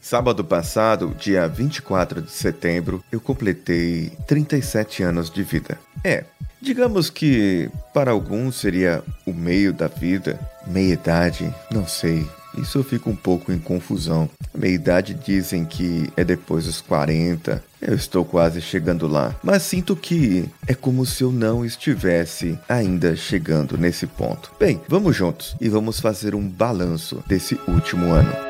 Sábado passado, dia 24 de setembro, eu completei 37 anos de vida. É, digamos que para alguns seria o meio da vida, meia idade, não sei. Isso eu fico um pouco em confusão. Meia idade dizem que é depois dos 40. Eu estou quase chegando lá, mas sinto que é como se eu não estivesse ainda chegando nesse ponto. Bem, vamos juntos e vamos fazer um balanço desse último ano.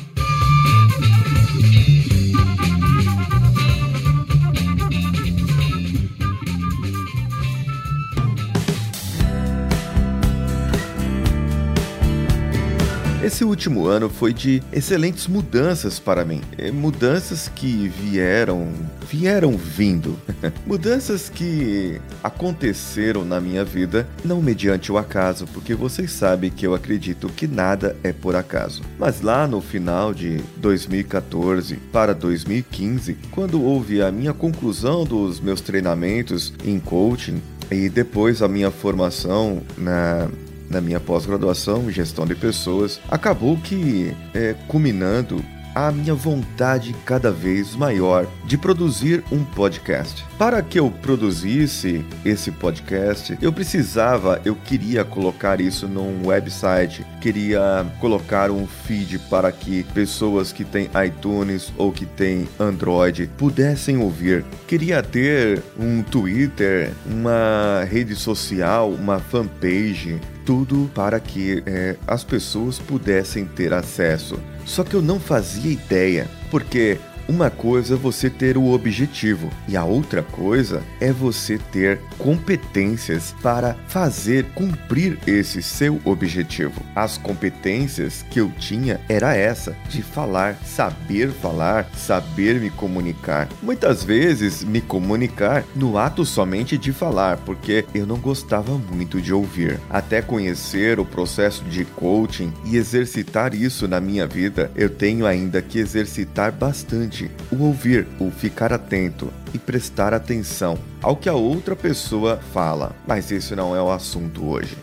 Esse último ano foi de excelentes mudanças para mim. É, mudanças que vieram, vieram vindo. mudanças que aconteceram na minha vida, não mediante o acaso, porque vocês sabem que eu acredito que nada é por acaso. Mas lá no final de 2014 para 2015, quando houve a minha conclusão dos meus treinamentos em coaching, e depois a minha formação na na minha pós-graduação em gestão de pessoas, acabou que, é, culminando a minha vontade cada vez maior de produzir um podcast. Para que eu produzisse esse podcast, eu precisava, eu queria colocar isso num website, queria colocar um feed para que pessoas que têm iTunes ou que têm Android pudessem ouvir. Queria ter um Twitter, uma rede social, uma fanpage, tudo para que é, as pessoas pudessem ter acesso. Só que eu não fazia ideia, porque uma coisa é você ter o objetivo e a outra coisa é você ter competências para fazer cumprir esse seu objetivo. As competências que eu tinha era essa, de falar, saber falar, saber me comunicar. Muitas vezes me comunicar no ato somente de falar, porque eu não gostava muito de ouvir. Até conhecer o processo de coaching e exercitar isso na minha vida, eu tenho ainda que exercitar bastante o ouvir, o ficar atento e prestar atenção ao que a outra pessoa fala. Mas esse não é o assunto hoje.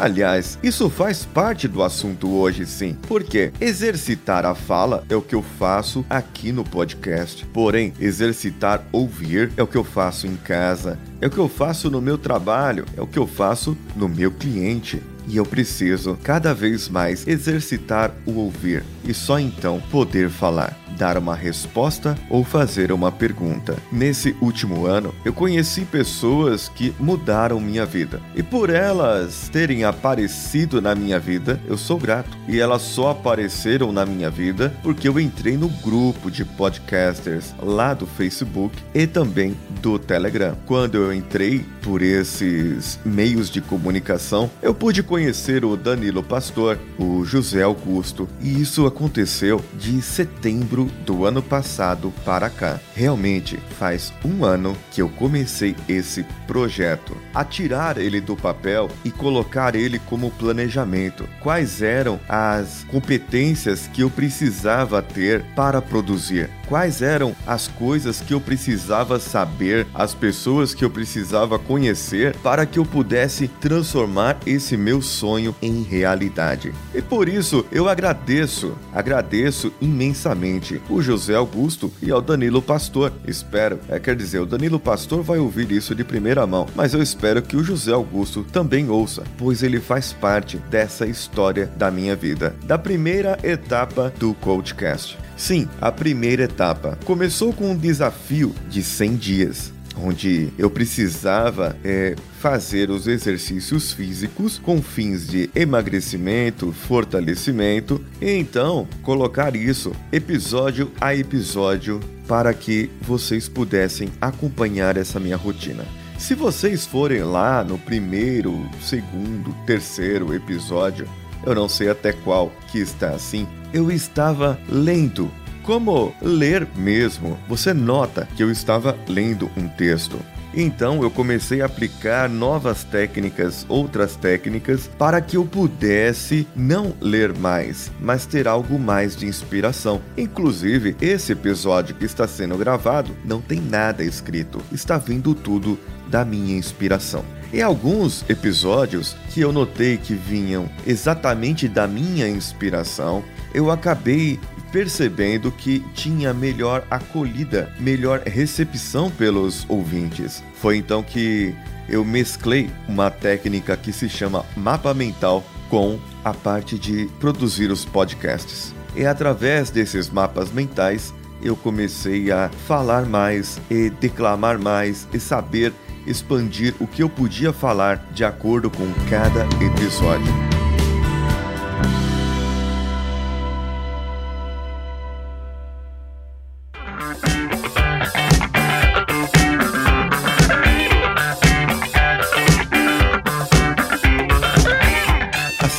Aliás, isso faz parte do assunto hoje sim, porque exercitar a fala é o que eu faço aqui no podcast. Porém, exercitar ouvir é o que eu faço em casa, é o que eu faço no meu trabalho, é o que eu faço no meu cliente. E eu preciso cada vez mais exercitar o ouvir e só então poder falar dar uma resposta ou fazer uma pergunta. Nesse último ano, eu conheci pessoas que mudaram minha vida. E por elas terem aparecido na minha vida, eu sou grato. E elas só apareceram na minha vida porque eu entrei no grupo de podcasters lá do Facebook e também do Telegram. Quando eu entrei por esses meios de comunicação, eu pude conhecer o Danilo Pastor, o José Augusto, e isso aconteceu de setembro do ano passado para cá. Realmente faz um ano que eu comecei esse projeto. A tirar ele do papel e colocar ele como planejamento. Quais eram as competências que eu precisava ter para produzir? Quais eram as coisas que eu precisava saber, as pessoas que eu precisava conhecer para que eu pudesse transformar esse meu sonho em realidade? E por isso eu agradeço, agradeço imensamente o José Augusto e ao Danilo Pastor. Espero, é, quer dizer, o Danilo Pastor vai ouvir isso de primeira mão, mas eu espero que o José Augusto também ouça, pois ele faz parte dessa história da minha vida, da primeira etapa do Coachcast. Sim, a primeira etapa começou com um desafio de 100 dias onde eu precisava é, fazer os exercícios físicos com fins de emagrecimento, fortalecimento e então colocar isso episódio a episódio para que vocês pudessem acompanhar essa minha rotina. Se vocês forem lá no primeiro, segundo, terceiro episódio, eu não sei até qual que está assim, eu estava lendo como ler mesmo, você nota que eu estava lendo um texto. Então eu comecei a aplicar novas técnicas, outras técnicas, para que eu pudesse não ler mais, mas ter algo mais de inspiração. Inclusive, esse episódio que está sendo gravado não tem nada escrito, está vindo tudo da minha inspiração. Em alguns episódios que eu notei que vinham exatamente da minha inspiração, eu acabei percebendo que tinha melhor acolhida, melhor recepção pelos ouvintes. Foi então que eu mesclei uma técnica que se chama mapa mental com a parte de produzir os podcasts. E através desses mapas mentais eu comecei a falar mais e declamar mais e saber expandir o que eu podia falar de acordo com cada episódio.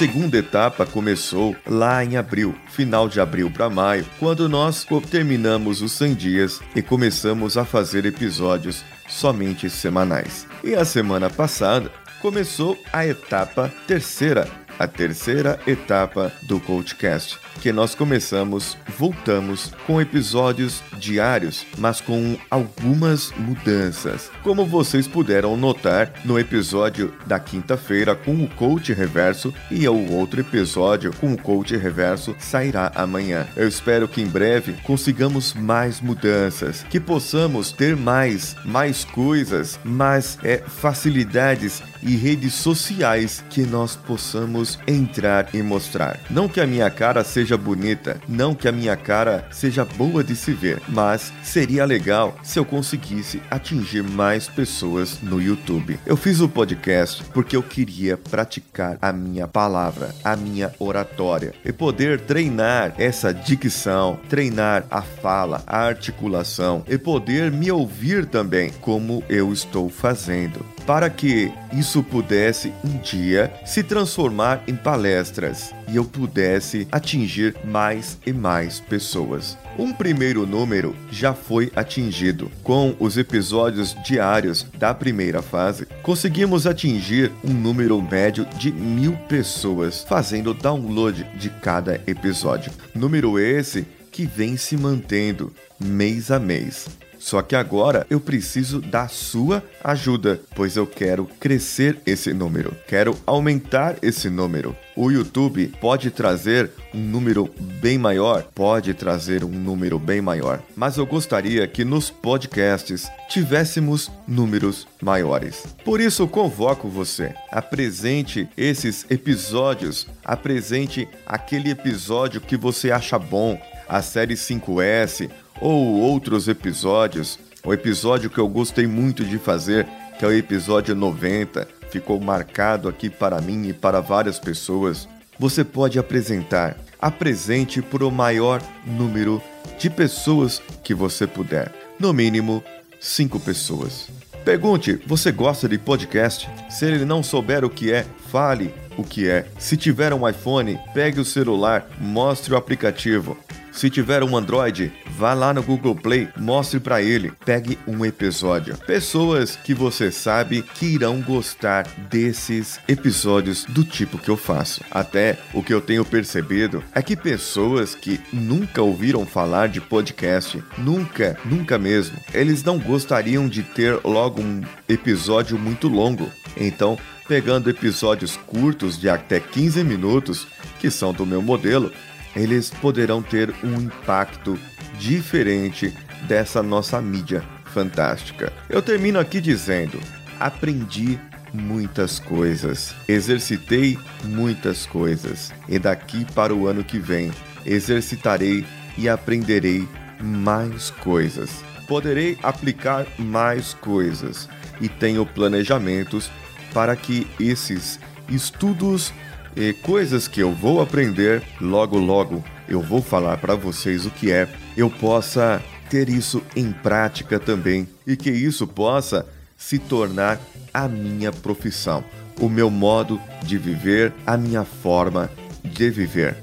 Segunda etapa começou lá em abril, final de abril para maio, quando nós terminamos os 100 dias e começamos a fazer episódios somente semanais. E a semana passada começou a etapa terceira, a terceira etapa do Coachcast, que nós começamos, voltamos com episódios diários, mas com algumas mudanças. Como vocês puderam notar no episódio da quinta-feira com o Coach Reverso e o outro episódio com o Coach Reverso sairá amanhã. Eu espero que em breve consigamos mais mudanças, que possamos ter mais, mais coisas, mais é, facilidades e redes sociais que nós possamos entrar e mostrar. Não que a minha cara seja bonita, não que a minha cara seja boa de se ver, mas seria legal se eu conseguisse atingir mais pessoas no YouTube. Eu fiz o podcast porque eu queria praticar a minha palavra, a minha oratória e poder treinar essa dicção, treinar a fala, a articulação e poder me ouvir também, como eu estou fazendo para que isso pudesse um dia se transformar em palestras e eu pudesse atingir mais e mais pessoas. Um primeiro número já foi atingido. Com os episódios diários da primeira fase, conseguimos atingir um número médio de mil pessoas fazendo download de cada episódio. Número esse que vem se mantendo mês a mês. Só que agora eu preciso da sua ajuda, pois eu quero crescer esse número, quero aumentar esse número. O YouTube pode trazer um número bem maior, pode trazer um número bem maior, mas eu gostaria que nos podcasts tivéssemos números maiores. Por isso convoco você, apresente esses episódios, apresente aquele episódio que você acha bom, a série 5S, ou outros episódios. O episódio que eu gostei muito de fazer, que é o episódio 90, ficou marcado aqui para mim e para várias pessoas. Você pode apresentar. Apresente para o maior número de pessoas que você puder. No mínimo, cinco pessoas. Pergunte: você gosta de podcast? Se ele não souber o que é, fale o que é. Se tiver um iPhone, pegue o celular, mostre o aplicativo. Se tiver um Android, vá lá no Google Play, mostre para ele, pegue um episódio. Pessoas que você sabe que irão gostar desses episódios do tipo que eu faço. Até o que eu tenho percebido é que pessoas que nunca ouviram falar de podcast, nunca, nunca mesmo, eles não gostariam de ter logo um episódio muito longo. Então, pegando episódios curtos de até 15 minutos, que são do meu modelo, eles poderão ter um impacto diferente dessa nossa mídia fantástica. Eu termino aqui dizendo: aprendi muitas coisas, exercitei muitas coisas, e daqui para o ano que vem exercitarei e aprenderei mais coisas. Poderei aplicar mais coisas e tenho planejamentos para que esses estudos e coisas que eu vou aprender logo logo eu vou falar para vocês o que é, eu possa ter isso em prática também e que isso possa se tornar a minha profissão, o meu modo de viver, a minha forma de viver.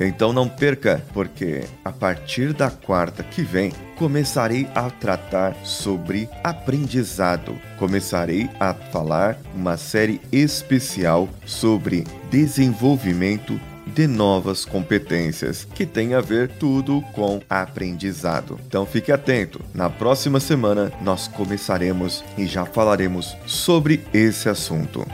Então não perca, porque a partir da quarta que vem começarei a tratar sobre aprendizado. Começarei a falar uma série especial sobre desenvolvimento de novas competências, que tem a ver tudo com aprendizado. Então fique atento, na próxima semana nós começaremos e já falaremos sobre esse assunto.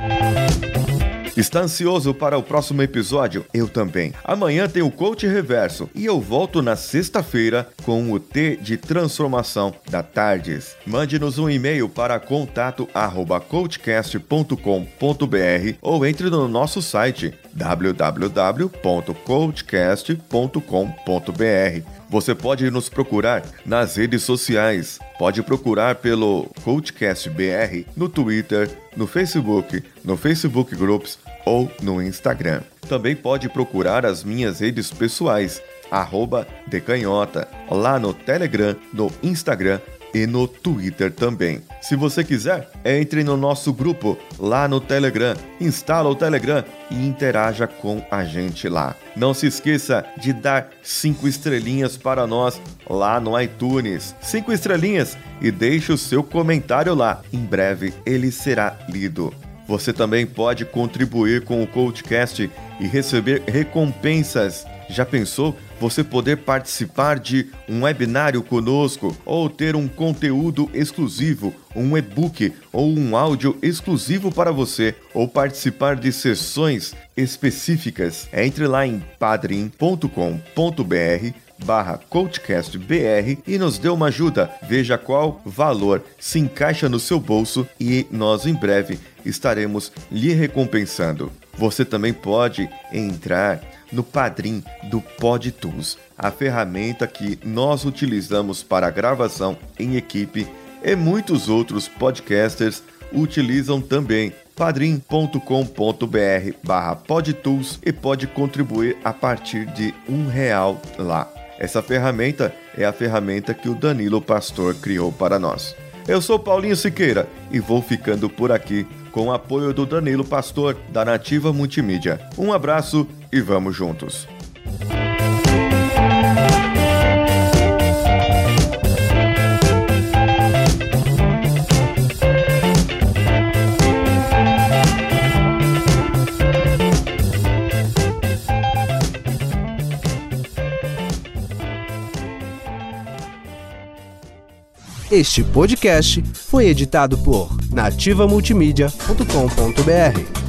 Está ansioso para o próximo episódio? Eu também. Amanhã tem o Coach Reverso e eu volto na sexta-feira com o T de Transformação da Tardes. Mande-nos um e-mail para contato@coachcast.com.br ou entre no nosso site www.coachcast.com.br. Você pode nos procurar nas redes sociais. Pode procurar pelo Coachcast BR no Twitter, no Facebook, no Facebook Groups ou no Instagram. Também pode procurar as minhas redes pessoais, arroba Decanhota, lá no Telegram, no Instagram e no Twitter também. Se você quiser, entre no nosso grupo lá no Telegram, instala o Telegram e interaja com a gente lá. Não se esqueça de dar cinco estrelinhas para nós lá no iTunes. Cinco estrelinhas e deixe o seu comentário lá. Em breve ele será lido. Você também pode contribuir com o Coachcast e receber recompensas. Já pensou você poder participar de um webinário conosco ou ter um conteúdo exclusivo, um e-book ou um áudio exclusivo para você ou participar de sessões específicas? Entre lá em padrim.com.br barra coachcastbr e nos dê uma ajuda. Veja qual valor se encaixa no seu bolso e nós em breve estaremos lhe recompensando. Você também pode entrar no Padrim do PodTools, a ferramenta que nós utilizamos para gravação em equipe e muitos outros podcasters utilizam também padrim.com.br barra podtools e pode contribuir a partir de um real lá. Essa ferramenta é a ferramenta que o Danilo Pastor criou para nós. Eu sou Paulinho Siqueira e vou ficando por aqui com o apoio do Danilo Pastor da Nativa Multimídia. Um abraço e vamos juntos. Este podcast foi editado por nativamultimídia.com.br.